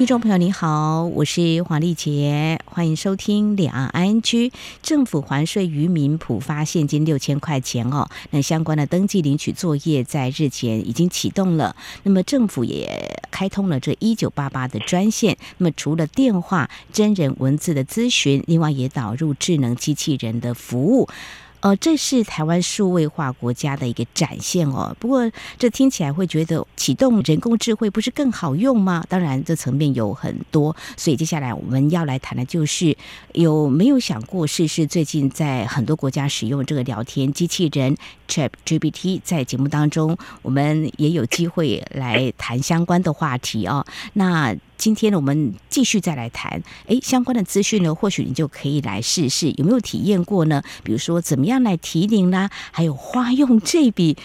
听众朋友您好，我是黄丽杰，欢迎收听两岸 ING。政府还税渔民普发现金六千块钱哦，那相关的登记领取作业在日前已经启动了。那么政府也开通了这一九八八的专线，那么除了电话、真人文字的咨询，另外也导入智能机器人的服务。呃，这是台湾数位化国家的一个展现哦。不过，这听起来会觉得启动人工智慧不是更好用吗？当然，这层面有很多。所以，接下来我们要来谈的就是，有没有想过试试最近在很多国家使用这个聊天机器人 ChatGPT？在节目当中，我们也有机会来谈相关的话题哦。那。今天呢，我们继续再来谈，哎，相关的资讯呢，或许你就可以来试试，有没有体验过呢？比如说，怎么样来提领啦，还有花用这笔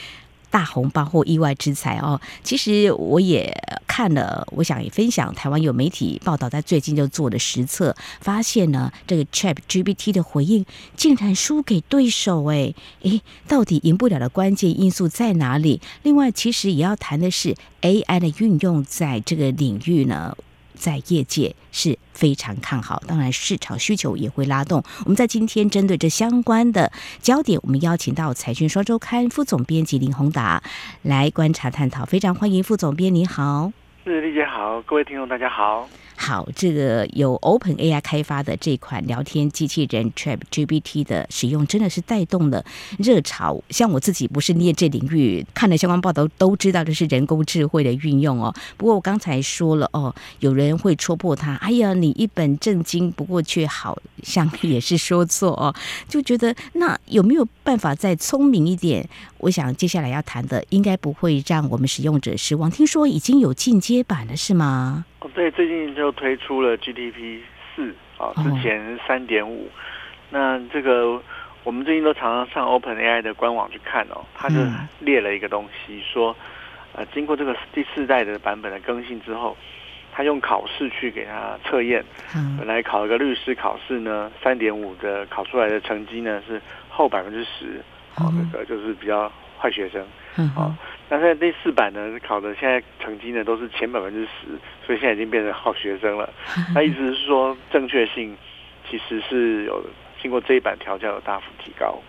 大红包或意外之财哦。其实我也看了，我想也分享台湾有媒体报道，在最近就做的实测，发现呢，这个 ChatGPT 的回应竟然输给对手，哎，哎，到底赢不了的关键因素在哪里？另外，其实也要谈的是 AI 的运用在这个领域呢。在业界是非常看好，当然市场需求也会拉动。我们在今天针对这相关的焦点，我们邀请到《财讯双周刊》副总编辑林宏达来观察探讨。非常欢迎副总编，你好。是丽姐好，各位听众大家好。好，这个由 OpenAI 开发的这款聊天机器人 ChatGPT 的使用，真的是带动了热潮。像我自己不是念这领域，看了相关报道都知道这是人工智慧的运用哦。不过我刚才说了哦，有人会戳破它，哎呀，你一本正经，不过却好像也是说错哦，就觉得那有没有办法再聪明一点？我想接下来要谈的，应该不会让我们使用者失望。听说已经有进阶版了，是吗？哦对，最近就推出了 GPT 四啊，之前三点五。那这个我们最近都常常上 OpenAI 的官网去看哦，他就列了一个东西，说呃，经过这个第四代的版本的更新之后，他用考试去给他测验。本来考一个律师考试呢，三点五的考出来的成绩呢是后百分之十，哦，这个就是比较坏学生，啊。那现在第四版呢，考的现在成绩呢都是前百分之十，所以现在已经变成好学生了。那意思是说，正确性其实是有经过这一版调教有大幅提高。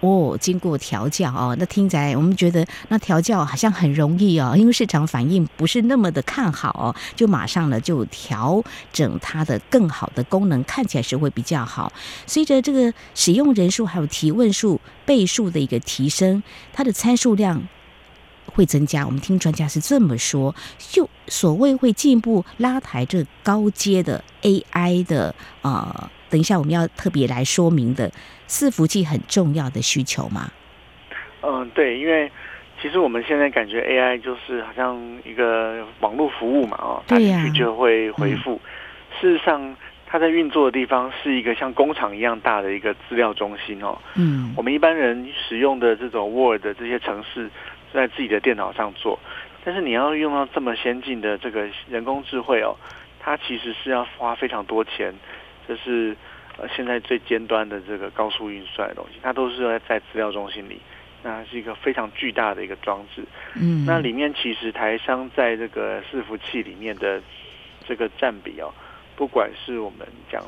哦，经过调教哦，那听起来我们觉得那调教好像很容易哦，因为市场反应不是那么的看好哦，就马上呢就调整它的更好的功能，看起来是会比较好。随着这个使用人数还有提问数倍数的一个提升，它的参数量。会增加，我们听专家是这么说，就所谓会进一步拉抬这高阶的 AI 的呃，等一下我们要特别来说明的伺服器很重要的需求吗？嗯，对，因为其实我们现在感觉 AI 就是好像一个网络服务嘛，哦，打进去就会回复。嗯、事实上，它在运作的地方是一个像工厂一样大的一个资料中心哦。嗯，我们一般人使用的这种 Word 这些程式。在自己的电脑上做，但是你要用到这么先进的这个人工智慧哦，它其实是要花非常多钱，这是呃现在最尖端的这个高速运算的东西，它都是在在资料中心里，那是一个非常巨大的一个装置。嗯，那里面其实台商在这个伺服器里面的这个占比哦，不管是我们讲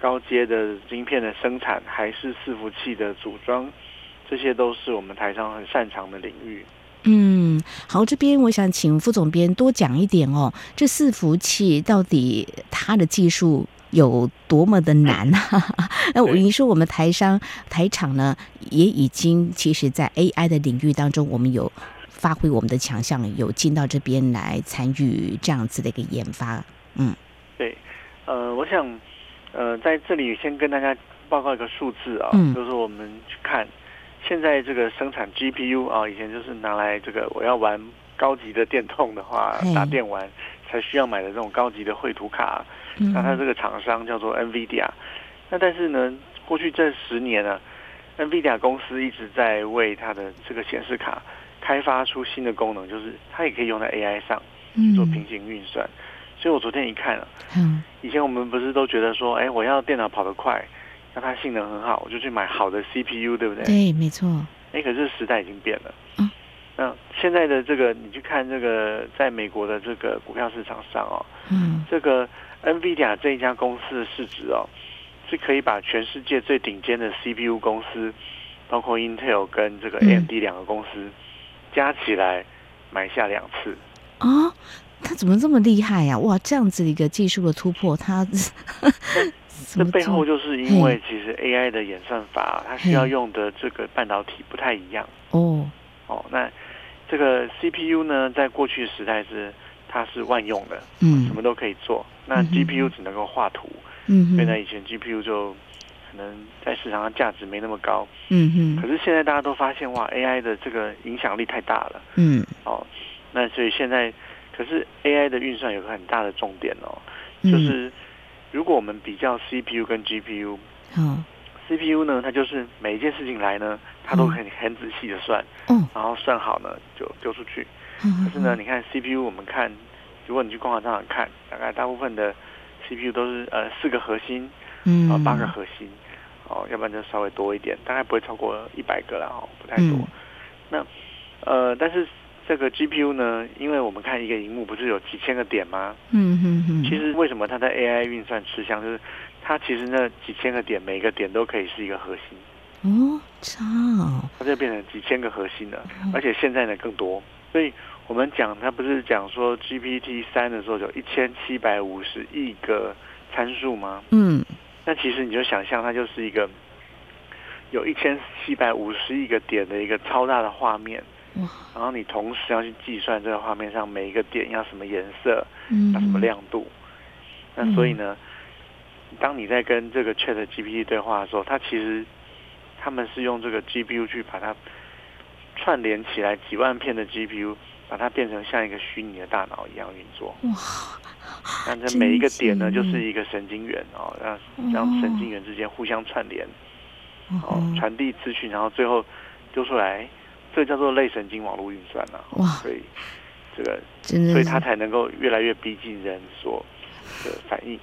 高阶的晶片的生产，还是伺服器的组装，这些都是我们台商很擅长的领域。嗯，好，这边我想请副总编多讲一点哦。这伺服器到底它的技术有多么的难啊？那我跟你说，我们台商台厂呢，也已经其实在 AI 的领域当中，我们有发挥我们的强项，有进到这边来参与这样子的一个研发。嗯，对，呃，我想呃在这里先跟大家报告一个数字啊，嗯，就是我们去看。现在这个生产 GPU 啊，以前就是拿来这个我要玩高级的电动的话，打电玩才需要买的这种高级的绘图卡。那它这个厂商叫做 NVIDIA。那但是呢，过去这十年呢，NVIDIA 公司一直在为它的这个显示卡开发出新的功能，就是它也可以用在 AI 上做平行运算。所以我昨天一看了，嗯，以前我们不是都觉得说，哎，我要电脑跑得快，让它性能很好，我就去买好的 CPU，对不对？对，没错。哎，可是时代已经变了。嗯，那现在的这个，你去看这个，在美国的这个股票市场上哦，嗯，这个 NVIDIA 这一家公司的市值哦，是可以把全世界最顶尖的 CPU 公司，包括 Intel 跟这个 AMD 两个公司、嗯、加起来买下两次。哦，他怎么这么厉害呀、啊？哇，这样子一个技术的突破，他 这背后就是因为其实 AI 的演算法，它需要用的这个半导体不太一样。哦哦，那这个 CPU 呢，在过去的时代是它是万用的，嗯，什么都可以做。那 GPU 只能够画图，嗯，所以呢，以前 GPU 就可能在市场上价值没那么高，嗯嗯。可是现在大家都发现，哇，AI 的这个影响力太大了，嗯，哦。那所以现在，可是 AI 的运算有个很大的重点哦，就是如果我们比较 CPU 跟 GPU，嗯，CPU 呢，它就是每一件事情来呢，它都很很仔细的算，嗯，然后算好呢就丢出去。可是呢，你看 CPU，我们看，如果你去光华商场看，大概大部分的 CPU 都是呃四个核心，嗯，然后八个核心，哦，要不然就稍微多一点，大概不会超过一百个了哦，不太多。那呃，但是。这个 GPU 呢，因为我们看一个荧幕不是有几千个点吗？嗯嗯嗯。其实为什么它在 AI 运算吃香，就是它其实那几千个点，每个点都可以是一个核心。哦，操。它就变成几千个核心了，而且现在呢更多。所以我们讲，它不是讲说 GPT 三的时候有一千七百五十亿个参数吗？嗯。那其实你就想象，它就是一个有一千七百五十亿个点的一个超大的画面。然后你同时要去计算这个画面上每一个点要什么颜色，嗯要什么亮度。那所以呢，当你在跟这个 Chat GPT 对话的时候，它其实他们是用这个 GPU 去把它串联起来，几万片的 GPU 把它变成像一个虚拟的大脑一样运作。哇！那这每一个点呢，就是一个神经元哦，让让神经元之间互相串联，哦，传递资讯，然后最后丢出来。这叫做类神经网络运算呐、啊，哇！所以这个，真的，所以它才能够越来越逼近人所的反应，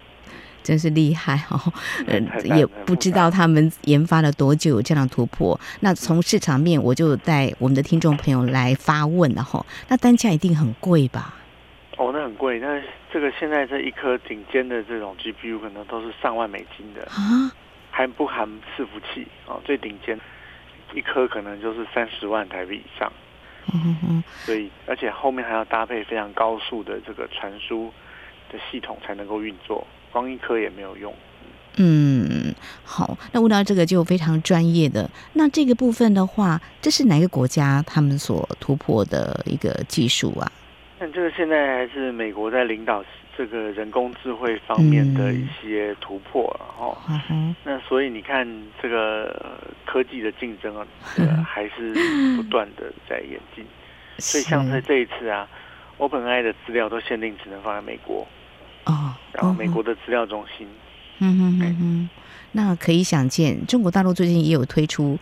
真是厉害哦！嗯，也不知道他们研发了多久有这样的突破。那从市场面，我就带我们的听众朋友来发问了哈。那单价一定很贵吧？哦，那很贵。那这个现在这一颗顶尖的这种 GPU 可能都是上万美金的啊，还不含伺服器哦，最顶尖。一颗可能就是三十万台币以上，嗯嗯，所以而且后面还要搭配非常高速的这个传输的系统才能够运作，光一颗也没有用。嗯，好，那问到这个就非常专业的，那这个部分的话，这是哪个国家他们所突破的一个技术啊？那这个现在还是美国在领导。这个人工智慧方面的一些突破，哈、嗯哦，那所以你看，这个科技的竞争啊，还是不断的在演进。所以像在这一次啊，OpenAI 的资料都限定只能放在美国，哦，然后美国的资料中心，嗯哼哼哼，那可以想见，中国大陆最近也有推出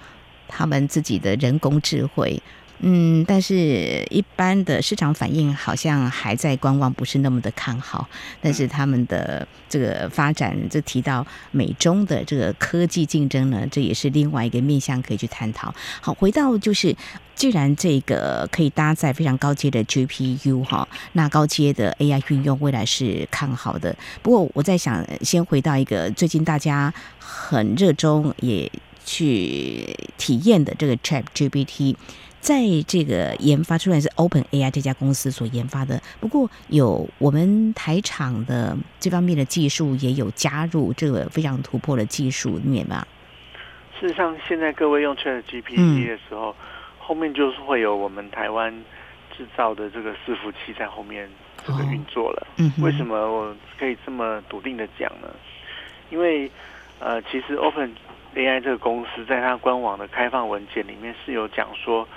他们自己的人工智慧。嗯，但是一般的市场反应好像还在观望，不是那么的看好。但是他们的这个发展，就提到美中的这个科技竞争呢，这也是另外一个面向可以去探讨。好，回到就是，既然这个可以搭载非常高阶的 GPU 哈，那高阶的 AI 运用未来是看好的。不过我在想，先回到一个最近大家很热衷也去体验的这个 ChatGPT。在这个研发出来是 OpenAI 这家公司所研发的，不过有我们台厂的这方面的技术也有加入这个非常突破的技术里面嘛。事实上，现在各位用 ChatGPT 的时候，嗯、后面就是会有我们台湾制造的这个伺服器在后面这个运作了。哦、嗯，为什么我可以这么笃定的讲呢？因为呃，其实 OpenAI 这个公司在它官网的开放文件里面是有讲说。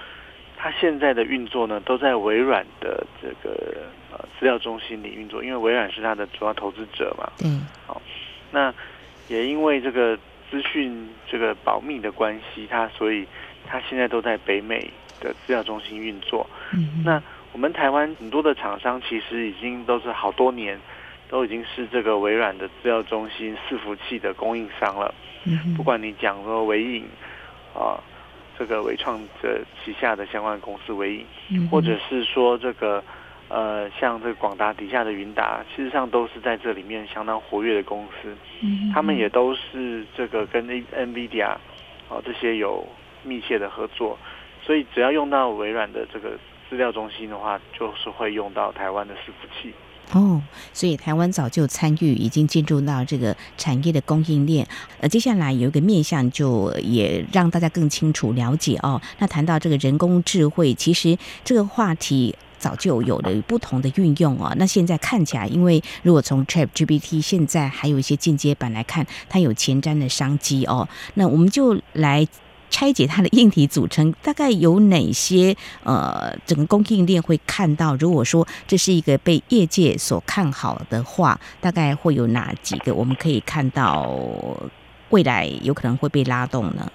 它现在的运作呢，都在微软的这个呃资料中心里运作，因为微软是它的主要投资者嘛。嗯。好，那也因为这个资讯这个保密的关系，它所以它现在都在北美的资料中心运作。嗯。那我们台湾很多的厂商其实已经都是好多年都已经是这个微软的资料中心伺服器的供应商了。嗯，不管你讲说微影啊，这个纬创的旗下的相关公司为影，嗯，或者是说这个呃，像这个广达底下的云达，事实上都是在这里面相当活跃的公司。嗯，他们也都是这个跟 NVIDIA 啊这些有密切的合作，所以只要用到微软的这个资料中心的话，就是会用到台湾的伺服器。哦，所以台湾早就参与，已经进入到这个产业的供应链。呃，接下来有一个面向，就也让大家更清楚了解哦。那谈到这个人工智慧，其实这个话题早就有了不同的运用哦。那现在看起来，因为如果从 ChatGPT 现在还有一些进阶版来看，它有前瞻的商机哦。那我们就来。拆解它的硬体组成，大概有哪些？呃，整个供应链会看到。如果说这是一个被业界所看好的话，大概会有哪几个？我们可以看到未来有可能会被拉动呢？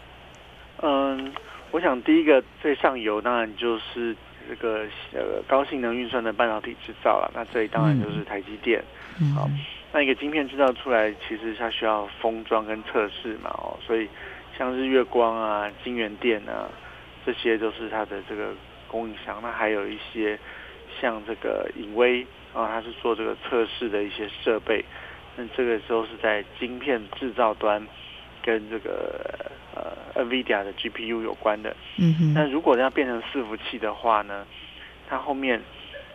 嗯，我想第一个最上游当然就是这个呃高性能运算的半导体制造了。那这里当然就是台积电。嗯。好，那一个晶片制造出来，其实它需要封装跟测试嘛。哦，所以。像日月光啊、晶圆店啊，这些都是它的这个供应商。那还有一些像这个影威啊，它是做这个测试的一些设备。那这个时候是在晶片制造端跟这个呃 NVIDIA 的 GPU 有关的。嗯哼。那如果要变成伺服器的话呢，它后面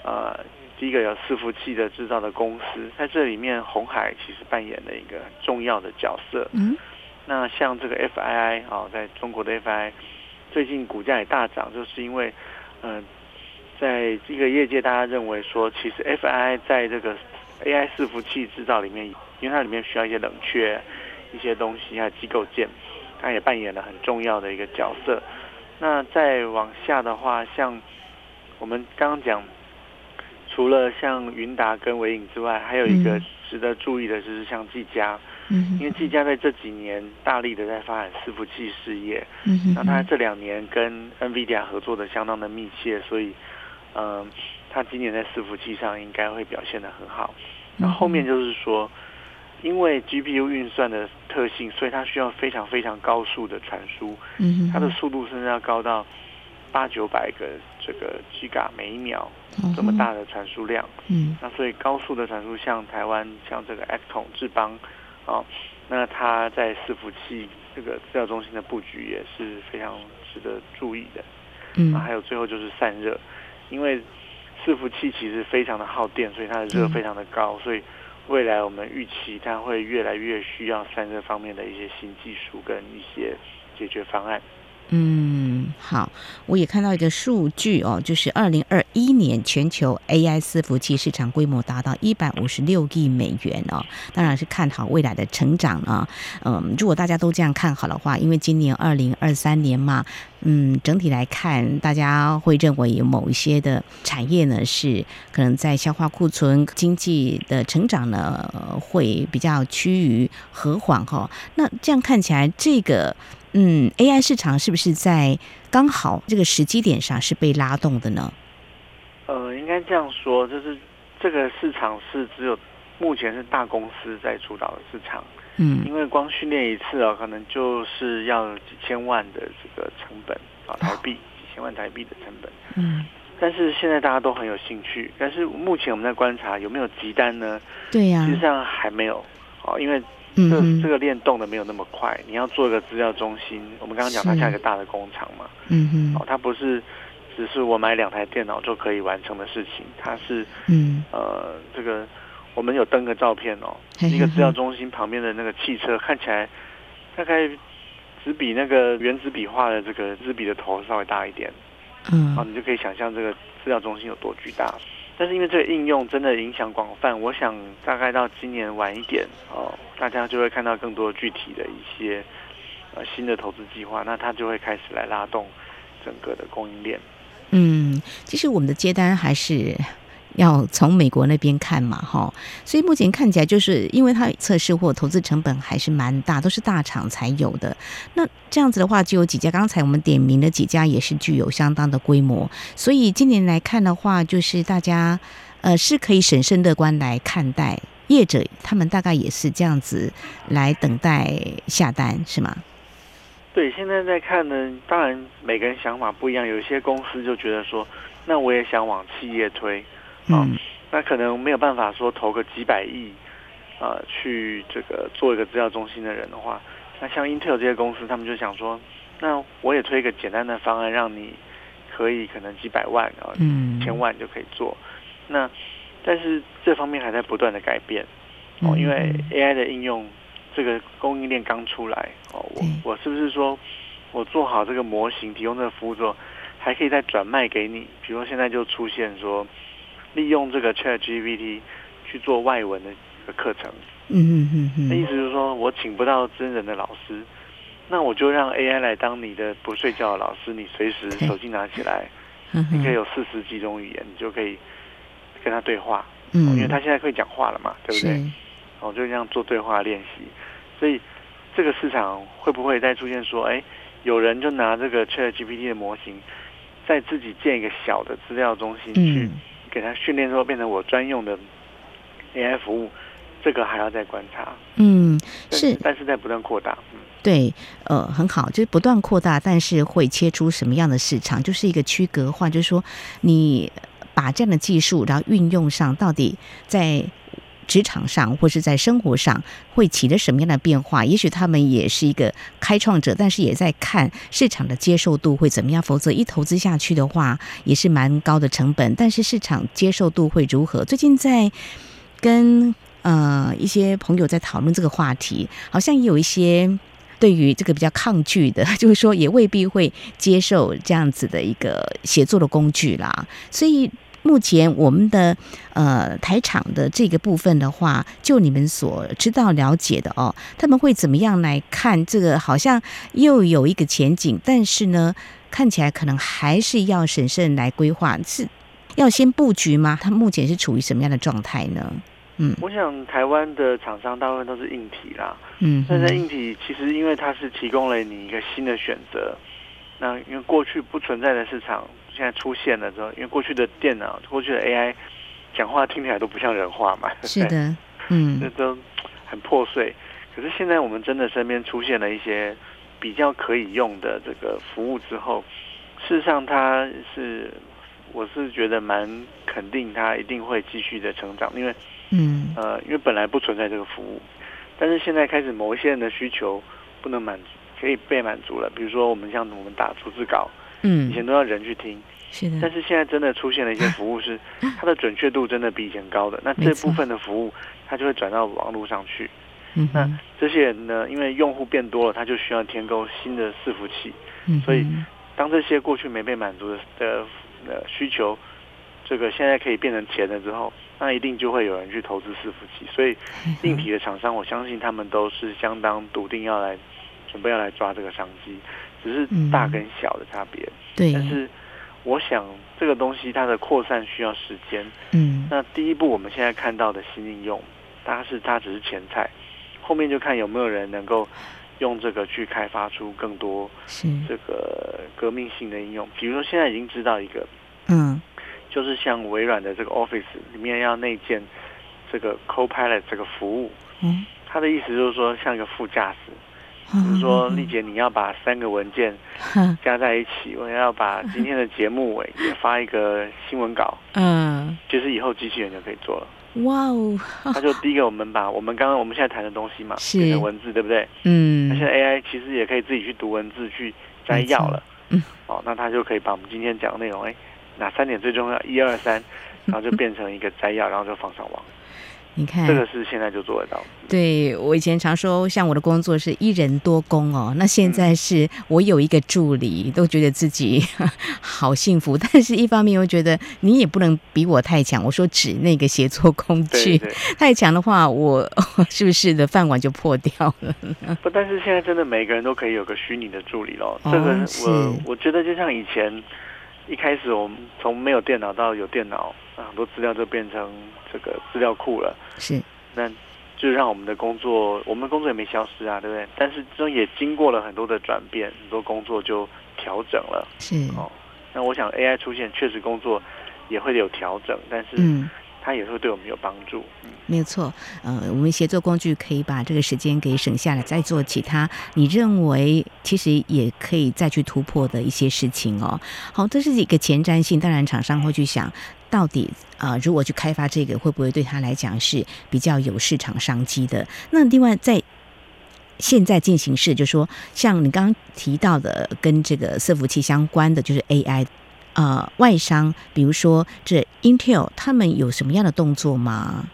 呃第一个有伺服器的制造的公司，在这里面红海其实扮演了一个很重要的角色。嗯。那像这个 FII 啊，在中国的 FII 最近股价也大涨，就是因为，嗯、呃，在这个业界大家认为说，其实 FII 在这个 AI 伺服器制造里面，因为它里面需要一些冷却一些东西，还有机构件，它也扮演了很重要的一个角色。那再往下的话，像我们刚刚讲，除了像云达跟微影之外，还有一个值得注意的就是像技嘉。因为技嘉在这几年大力的在发展伺服器事业，那他这两年跟 NVIDIA 合作的相当的密切，所以，嗯，他今年在伺服器上应该会表现的很好。那后面就是说，因为 GPU 运算的特性，所以它需要非常非常高速的传输，它的速度甚至要高到八九百个这个 Giga 每一秒这么大的传输量。嗯那所以高速的传输，像台湾像这个 Accton 智邦。哦，那它在伺服器这个资料中心的布局也是非常值得注意的。嗯，还有最后就是散热，因为伺服器其实非常的耗电，所以它的热非常的高，所以未来我们预期它会越来越需要散热方面的一些新技术跟一些解决方案。嗯，好，我也看到一个数据哦，就是二零二一年全球 AI 伺服器市场规模达到一百五十六亿美元哦，当然是看好未来的成长啊。嗯，如果大家都这样看好的话，因为今年二零二三年嘛，嗯，整体来看，大家会认为某一些的产业呢是可能在消化库存，经济的成长呢会比较趋于和缓哈。那这样看起来，这个。嗯，AI 市场是不是在刚好这个时机点上是被拉动的呢？呃，应该这样说，就是这个市场是只有目前是大公司在主导的市场。嗯，因为光训练一次啊，可能就是要几千万的这个成本啊，台币几千万台币的成本。嗯，但是现在大家都很有兴趣，但是目前我们在观察有没有急单呢？对呀、啊，实际上还没有啊，因为。这这个链动的没有那么快，你要做一个资料中心，我们刚刚讲它像一个大的工厂嘛，嗯嗯，哦，它不是只是我买两台电脑就可以完成的事情，它是，嗯，呃，这个我们有登个照片哦，一个资料中心旁边的那个汽车看起来大概只比那个原子笔画的这个纸笔的头稍微大一点，嗯，哦，你就可以想象这个资料中心有多巨大。但是因为这个应用真的影响广泛，我想大概到今年晚一点哦，大家就会看到更多具体的一些呃新的投资计划，那它就会开始来拉动整个的供应链。嗯，其实我们的接单还是。要从美国那边看嘛，哈，所以目前看起来就是因为它测试或投资成本还是蛮大，都是大厂才有的。那这样子的话，就有几家，刚才我们点名的几家也是具有相当的规模。所以今年来看的话，就是大家呃是可以审慎乐观来看待，业者他们大概也是这样子来等待下单，是吗？对，现在在看呢，当然每个人想法不一样，有些公司就觉得说，那我也想往企业推，啊、嗯，那可能没有办法说投个几百亿，啊、呃，去这个做一个资料中心的人的话，那像 Intel 这些公司，他们就想说，那我也推一个简单的方案，让你可以可能几百万啊，嗯，千万就可以做，那但是这方面还在不断的改变，哦，因为 AI 的应用。这个供应链刚出来哦，我我是不是说，我做好这个模型，提供这个服务之后，还可以再转卖给你？比如说现在就出现说，利用这个 ChatGPT 去做外文的一个课程。嗯嗯嗯，那意思就是说我请不到真人的老师，那我就让 AI 来当你的不睡觉的老师，你随时手机拿起来，你可以有四十几种语言，你就可以跟他对话。嗯，因为他现在可以讲话了嘛，对不对？哦，就这样做对话练习。所以，这个市场会不会再出现说，哎，有人就拿这个 ChatGPT 的模型，在自己建一个小的资料中心去给它训练之后，变成我专用的 AI 服务，这个还要再观察。嗯，是，但是在不断扩大。嗯，对，呃，很好，就是不断扩大，但是会切出什么样的市场，就是一个区隔化，就是说你把这样的技术，然后运用上，到底在。职场上或是在生活上会起着什么样的变化？也许他们也是一个开创者，但是也在看市场的接受度会怎么样。否则一投资下去的话，也是蛮高的成本。但是市场接受度会如何？最近在跟呃一些朋友在讨论这个话题，好像也有一些对于这个比较抗拒的，就是说也未必会接受这样子的一个协作的工具啦。所以。目前我们的呃台厂的这个部分的话，就你们所知道了解的哦，他们会怎么样来看这个？好像又有一个前景，但是呢，看起来可能还是要审慎来规划，是要先布局吗？它目前是处于什么样的状态呢？嗯，我想台湾的厂商大部分都是硬体啦，嗯，但在硬体其实因为它是提供了你一个新的选择，那因为过去不存在的市场。现在出现了之后，因为过去的电脑、过去的 AI 讲话听起来都不像人话嘛，是的，嗯，这都很破碎。可是现在我们真的身边出现了一些比较可以用的这个服务之后，事实上它是，我是觉得蛮肯定，它一定会继续的成长，因为，嗯，呃，因为本来不存在这个服务，但是现在开始某一些人的需求不能满足，可以被满足了。比如说我们像我们打逐字稿。嗯，以前都要人去听，是的。但是现在真的出现了一些 服务，是它的准确度真的比以前高的。那这部分的服务，它就会转到网络上去。嗯，那这些人呢，因为用户变多了，他就需要添购新的伺服器。嗯，所以当这些过去没被满足的的的需求，这个现在可以变成钱了之后，那一定就会有人去投资伺服器。所以硬体的厂商，我相信他们都是相当笃定要来准备要来抓这个商机。只是大跟小的差别，嗯，对。但是我想这个东西它的扩散需要时间，嗯。那第一步我们现在看到的新应用，它是它只是前菜，后面就看有没有人能够用这个去开发出更多这个革命性的应用。比如说现在已经知道一个，嗯，就是像微软的这个 Office 里面要内建这个 Copilot 这个服务，嗯，它的意思就是说像一个副驾驶。比如说，丽姐，你要把三个文件加在一起，我要把今天的节目尾也发一个新闻稿。嗯，其实以后机器人就可以做了。哇哦！他就第一个，我们把我们刚刚我们现在谈的东西嘛，变成文字，对不对？嗯。那现在 AI 其实也可以自己去读文字去摘要了。嗯。哦，那他就可以把我们今天讲的内容，哎，哪三点最重要？一二三，然后就变成一个摘要，然后就放上网。你看，这个是现在就做得到。对，我以前常说，像我的工作是一人多工哦，那现在是我有一个助理，都觉得自己 好幸福。但是，一方面又觉得你也不能比我太强。我说指那个协作工具 太强的话，我 是不是的饭碗就破掉了？不，但是现在真的每个人都可以有个虚拟的助理喽。这个我、哦、我觉得就像以前一开始我们从没有电脑到有电脑。很多资料就变成这个资料库了，是，那就让我们的工作，我们的工作也没消失啊，对不对？但是这也经过了很多的转变，很多工作就调整了，是哦。那我想 AI 出现，确实工作也会有调整，但是它也会对我们有帮助。嗯，没有错。呃，我们协作工具可以把这个时间给省下来，再做其他你认为其实也可以再去突破的一些事情哦。好，这是一个前瞻性，当然厂商会去想。到底啊、如果去开发这个，会不会对他来讲是比较有市场商机的？那另外，在现在进行式，就是说像你刚刚提到的，跟这个伺服器相关的，就是 AI，呃，外商，比如说这 Intel，他们有什么样的动作吗？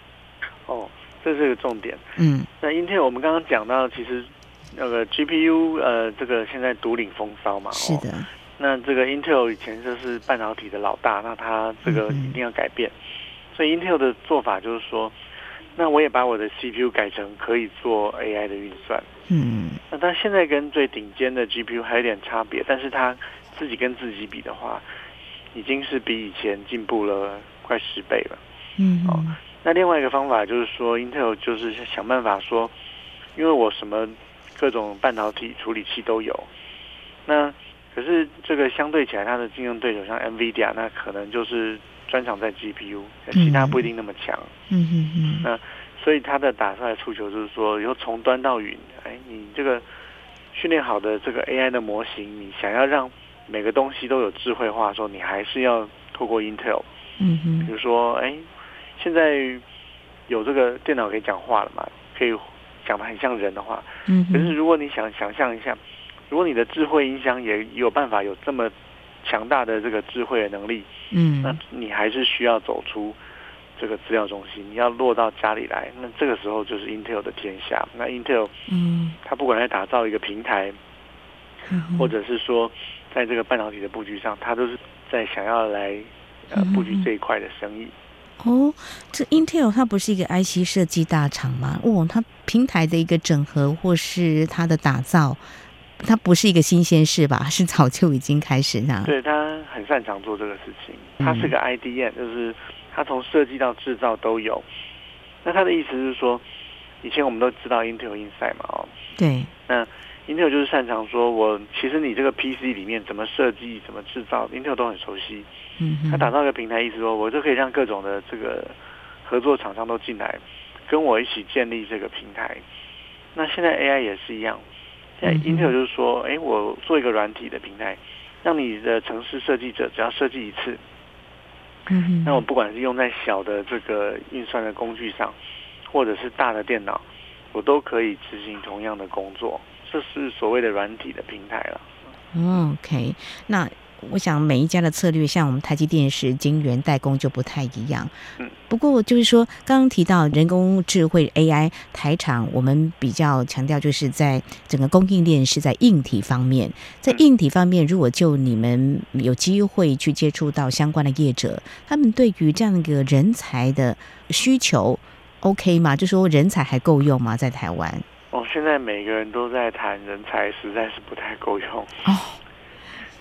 哦，这是个重点。嗯，那 Intel 我们刚刚讲到，其实那个 GPU，呃，这个现在独领风骚嘛。是的。那这个 Intel 以前就是半导体的老大，那它这个一定要改变。嗯、所以 Intel 的做法就是说，那我也把我的 CPU 改成可以做 AI 的运算。嗯，那它现在跟最顶尖的 GPU 还有点差别，但是它自己跟自己比的话，已经是比以前进步了快十倍了。嗯，哦，那另外一个方法就是说，Intel 就是想办法说，因为我什么各种半导体处理器都有，那。可是这个相对起来，它的竞争对手像 NVIDIA，那可能就是专长在 GPU，其他不一定那么强。嗯嗯嗯。那所以它的打出来诉求就是说，以后从端到云，哎，你这个训练好的这个 AI 的模型，你想要让每个东西都有智慧化的时候，你还是要透过 Intel。嗯哼。比如说，哎，现在有这个电脑可以讲话了嘛？可以讲的很像人的话。嗯。可是如果你想想象一下。如果你的智慧音箱也有办法有这么强大的这个智慧的能力，嗯，那你还是需要走出这个资料中心，你要落到家里来。那这个时候就是 Intel 的天下。那 Intel，嗯，它不管在打造一个平台，嗯，或者是说在这个半导体的布局上，它都是在想要来呃布局这一块的生意。哦，这 Intel 它不是一个 IC 设计大厂吗？哦，它平台的一个整合或是它的打造。它不是一个新鲜事吧？是早就已经开始呢。对，它很擅长做这个事情。它是个 IDM，就是它从设计到制造都有。那它的意思是说，以前我们都知道 Intel Inside 嘛，哦，对。那 Intel 就是擅长说，我其实你这个 PC 里面怎么设计、怎么制造，Intel 都很熟悉。嗯。他打造一个平台，意思说我就可以让各种的这个合作厂商都进来，跟我一起建立这个平台。那现在 AI 也是一样。现在 Intel 就是说，哎，我做一个软体的平台，让你的城市设计者只要设计一次，嗯，那我不管是用在小的这个运算的工具上，或者是大的电脑，我都可以执行同样的工作，这是所谓的软体的平台了。OK，那。我想每一家的策略，像我们台积电是晶圆代工就不太一样。嗯，不过就是说，刚刚提到人工智慧 AI 台厂，我们比较强调就是在整个供应链是在硬体方面。在硬体方面，如果就你们有机会去接触到相关的业者，他们对于这样一个人才的需求 OK 吗？就说人才还够用吗？在台湾？哦，现在每个人都在谈人才，实在是不太够用。哦。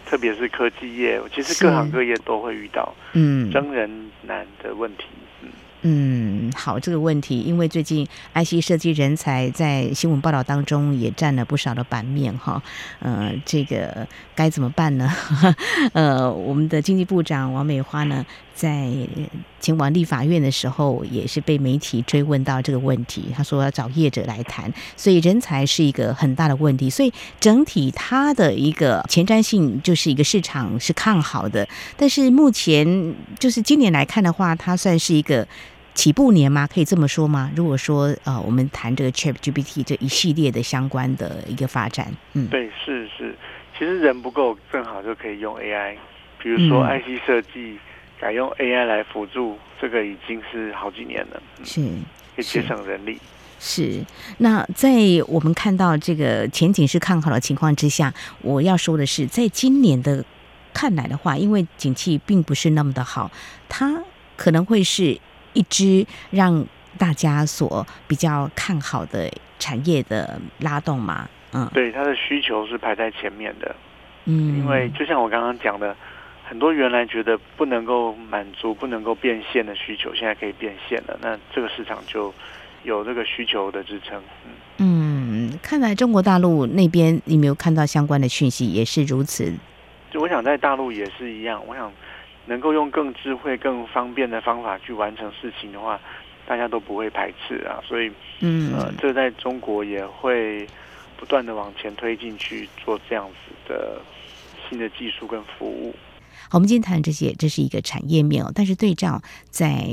特别是科技业，其实各行各业都会遇到，嗯，真人难的问题。嗯嗯，好，这个问题，因为最近 IC 设计人才在新闻报道当中也占了不少的版面哈。呃，这个该怎么办呢？呃，我们的经济部长王美花呢，在前往立法院的时候，也是被媒体追问到这个问题。他说要找业者来谈，所以人才是一个很大的问题。所以整体它的一个前瞻性就是一个市场是看好的，但是目前就是今年来看的话，它算是一个起步年吗？可以这么说吗？如果说呃，我们谈这个 ChatGPT 这一系列的相关的一个发展，嗯，对，是是，其实人不够，正好就可以用 AI，比如说 IC 设计。嗯改用 AI 来辅助，这个已经是好几年了，是可以节省人力。是，那在我们看到这个前景是看好的情况之下，我要说的是，在今年的看来的话，因为景气并不是那么的好，它可能会是一支让大家所比较看好的产业的拉动嘛。嗯，对，它的需求是排在前面的。嗯，因为就像我刚刚讲的。很多原来觉得不能够满足、不能够变现的需求，现在可以变现了。那这个市场就有这个需求的支撑。嗯，嗯，看来中国大陆那边你没有看到相关的讯息，也是如此。就我想在大陆也是一样。我想能够用更智慧、更方便的方法去完成事情的话，大家都不会排斥啊。所以，嗯，呃，这在中国也会不断的往前推进去做这样子的新的技术跟服务。好，我们今天谈这些，这是一个产业面哦。但是对照在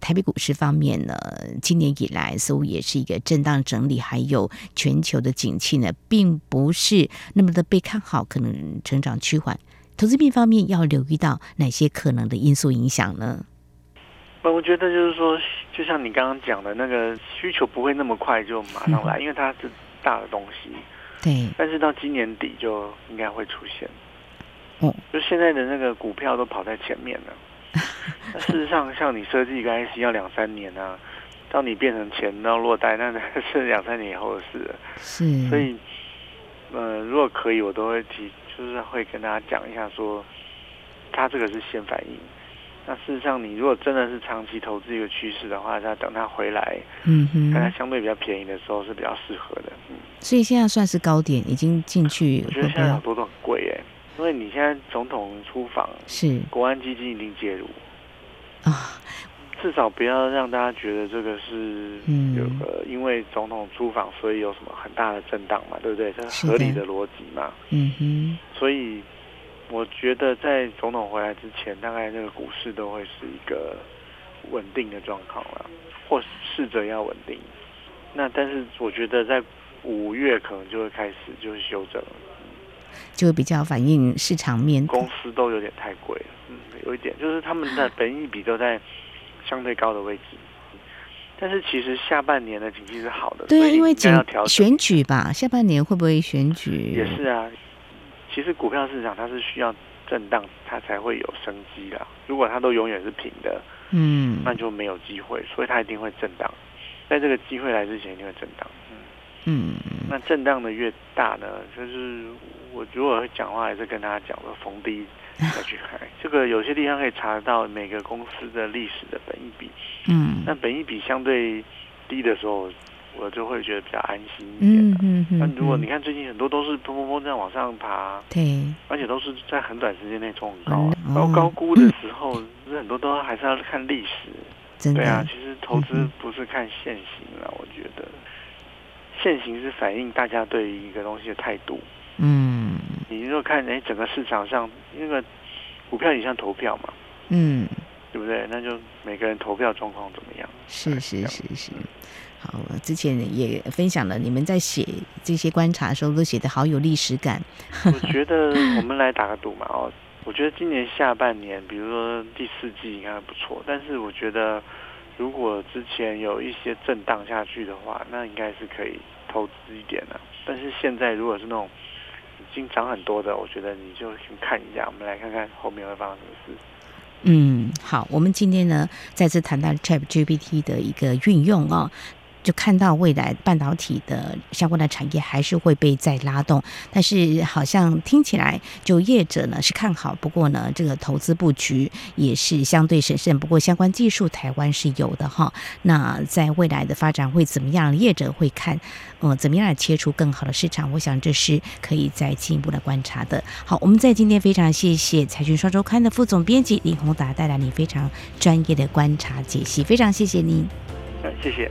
台北股市方面呢，今年以来似乎也是一个震荡整理，还有全球的景气呢，并不是那么的被看好，可能成长趋缓。投资面方面要留意到哪些可能的因素影响呢？我觉得就是说，就像你刚刚讲的那个需求不会那么快就马上来，嗯、因为它是大的东西。对。但是到今年底就应该会出现。哦。就现在的那个股票都跑在前面了。那事实上，像你设计一个 IC 要两三年啊，到你变成钱到落袋，那是两三年以后的事了。是。所以，呃，如果可以，我都会提。就是会跟大家讲一下，说它这个是先反应。那事实上，你如果真的是长期投资一个趋势的话，那等它回来，嗯哼，看它相对比较便宜的时候是比较适合的。嗯，所以现在算是高点，已经进去。我觉得现在好多都很贵哎，因为你现在总统出访，是国安基金一定介入啊。至少不要让大家觉得这个是有个因为总统出访，所以有什么很大的震荡嘛，对不对？这是合理的逻辑嘛。嗯哼。所以我觉得在总统回来之前，大概那个股市都会是一个稳定的状况了，或试着要稳定。那但是我觉得在五月可能就会开始就是修正了，就比较反映市场面。公司都有点太贵了，嗯，有一点就是他们的本益比都在。相对高的位置，但是其实下半年的经济是好的，对啊，因为选选举吧，下半年会不会选举？也是啊，其实股票市场它是需要震荡，它才会有生机的。如果它都永远是平的，嗯，那就没有机会，所以它一定会震荡。在这个机会来之前，一定会震荡。嗯，那震荡的越大呢，就是我如果会讲话，还是跟大家讲说逢低。再去看 这个，有些地方可以查得到每个公司的历史的本益比。嗯，那本益比相对低的时候，我就会觉得比较安心一点。嗯嗯嗯。那如果你看最近很多都是砰砰砰这样往上爬，对，而且都是在很短时间内冲很高，然后高估的时候，是很多都还是要看历史。真的。对啊，其实投资不是看现行了，我觉得现行是反映大家对于一个东西的态度。嗯。你如果看哎，整个市场上那个股票也像投票嘛，嗯，对不对？那就每个人投票状况怎么样？是是是是。好，之前也分享了，你们在写这些观察的时候，都写得好有历史感。我觉得我们来打个赌嘛，哦，我觉得今年下半年，比如说第四季应该还不错，但是我觉得如果之前有一些震荡下去的话，那应该是可以投资一点的。但是现在如果是那种。已经涨很多的，我觉得你就先看一下，我们来看看后面会发生什么事。嗯，好，我们今天呢再次谈到 ChatGPT 的一个运用哦。就看到未来半导体的相关的产业还是会被再拉动，但是好像听起来就业者呢是看好，不过呢这个投资布局也是相对审慎。不过相关技术台湾是有的哈。那在未来的发展会怎么样？业者会看，呃，怎么样来切出更好的市场？我想这是可以再进一步的观察的。好，我们在今天非常谢谢财讯双周刊的副总编辑林宏达带来你非常专业的观察解析，非常谢谢您。嗯，谢谢。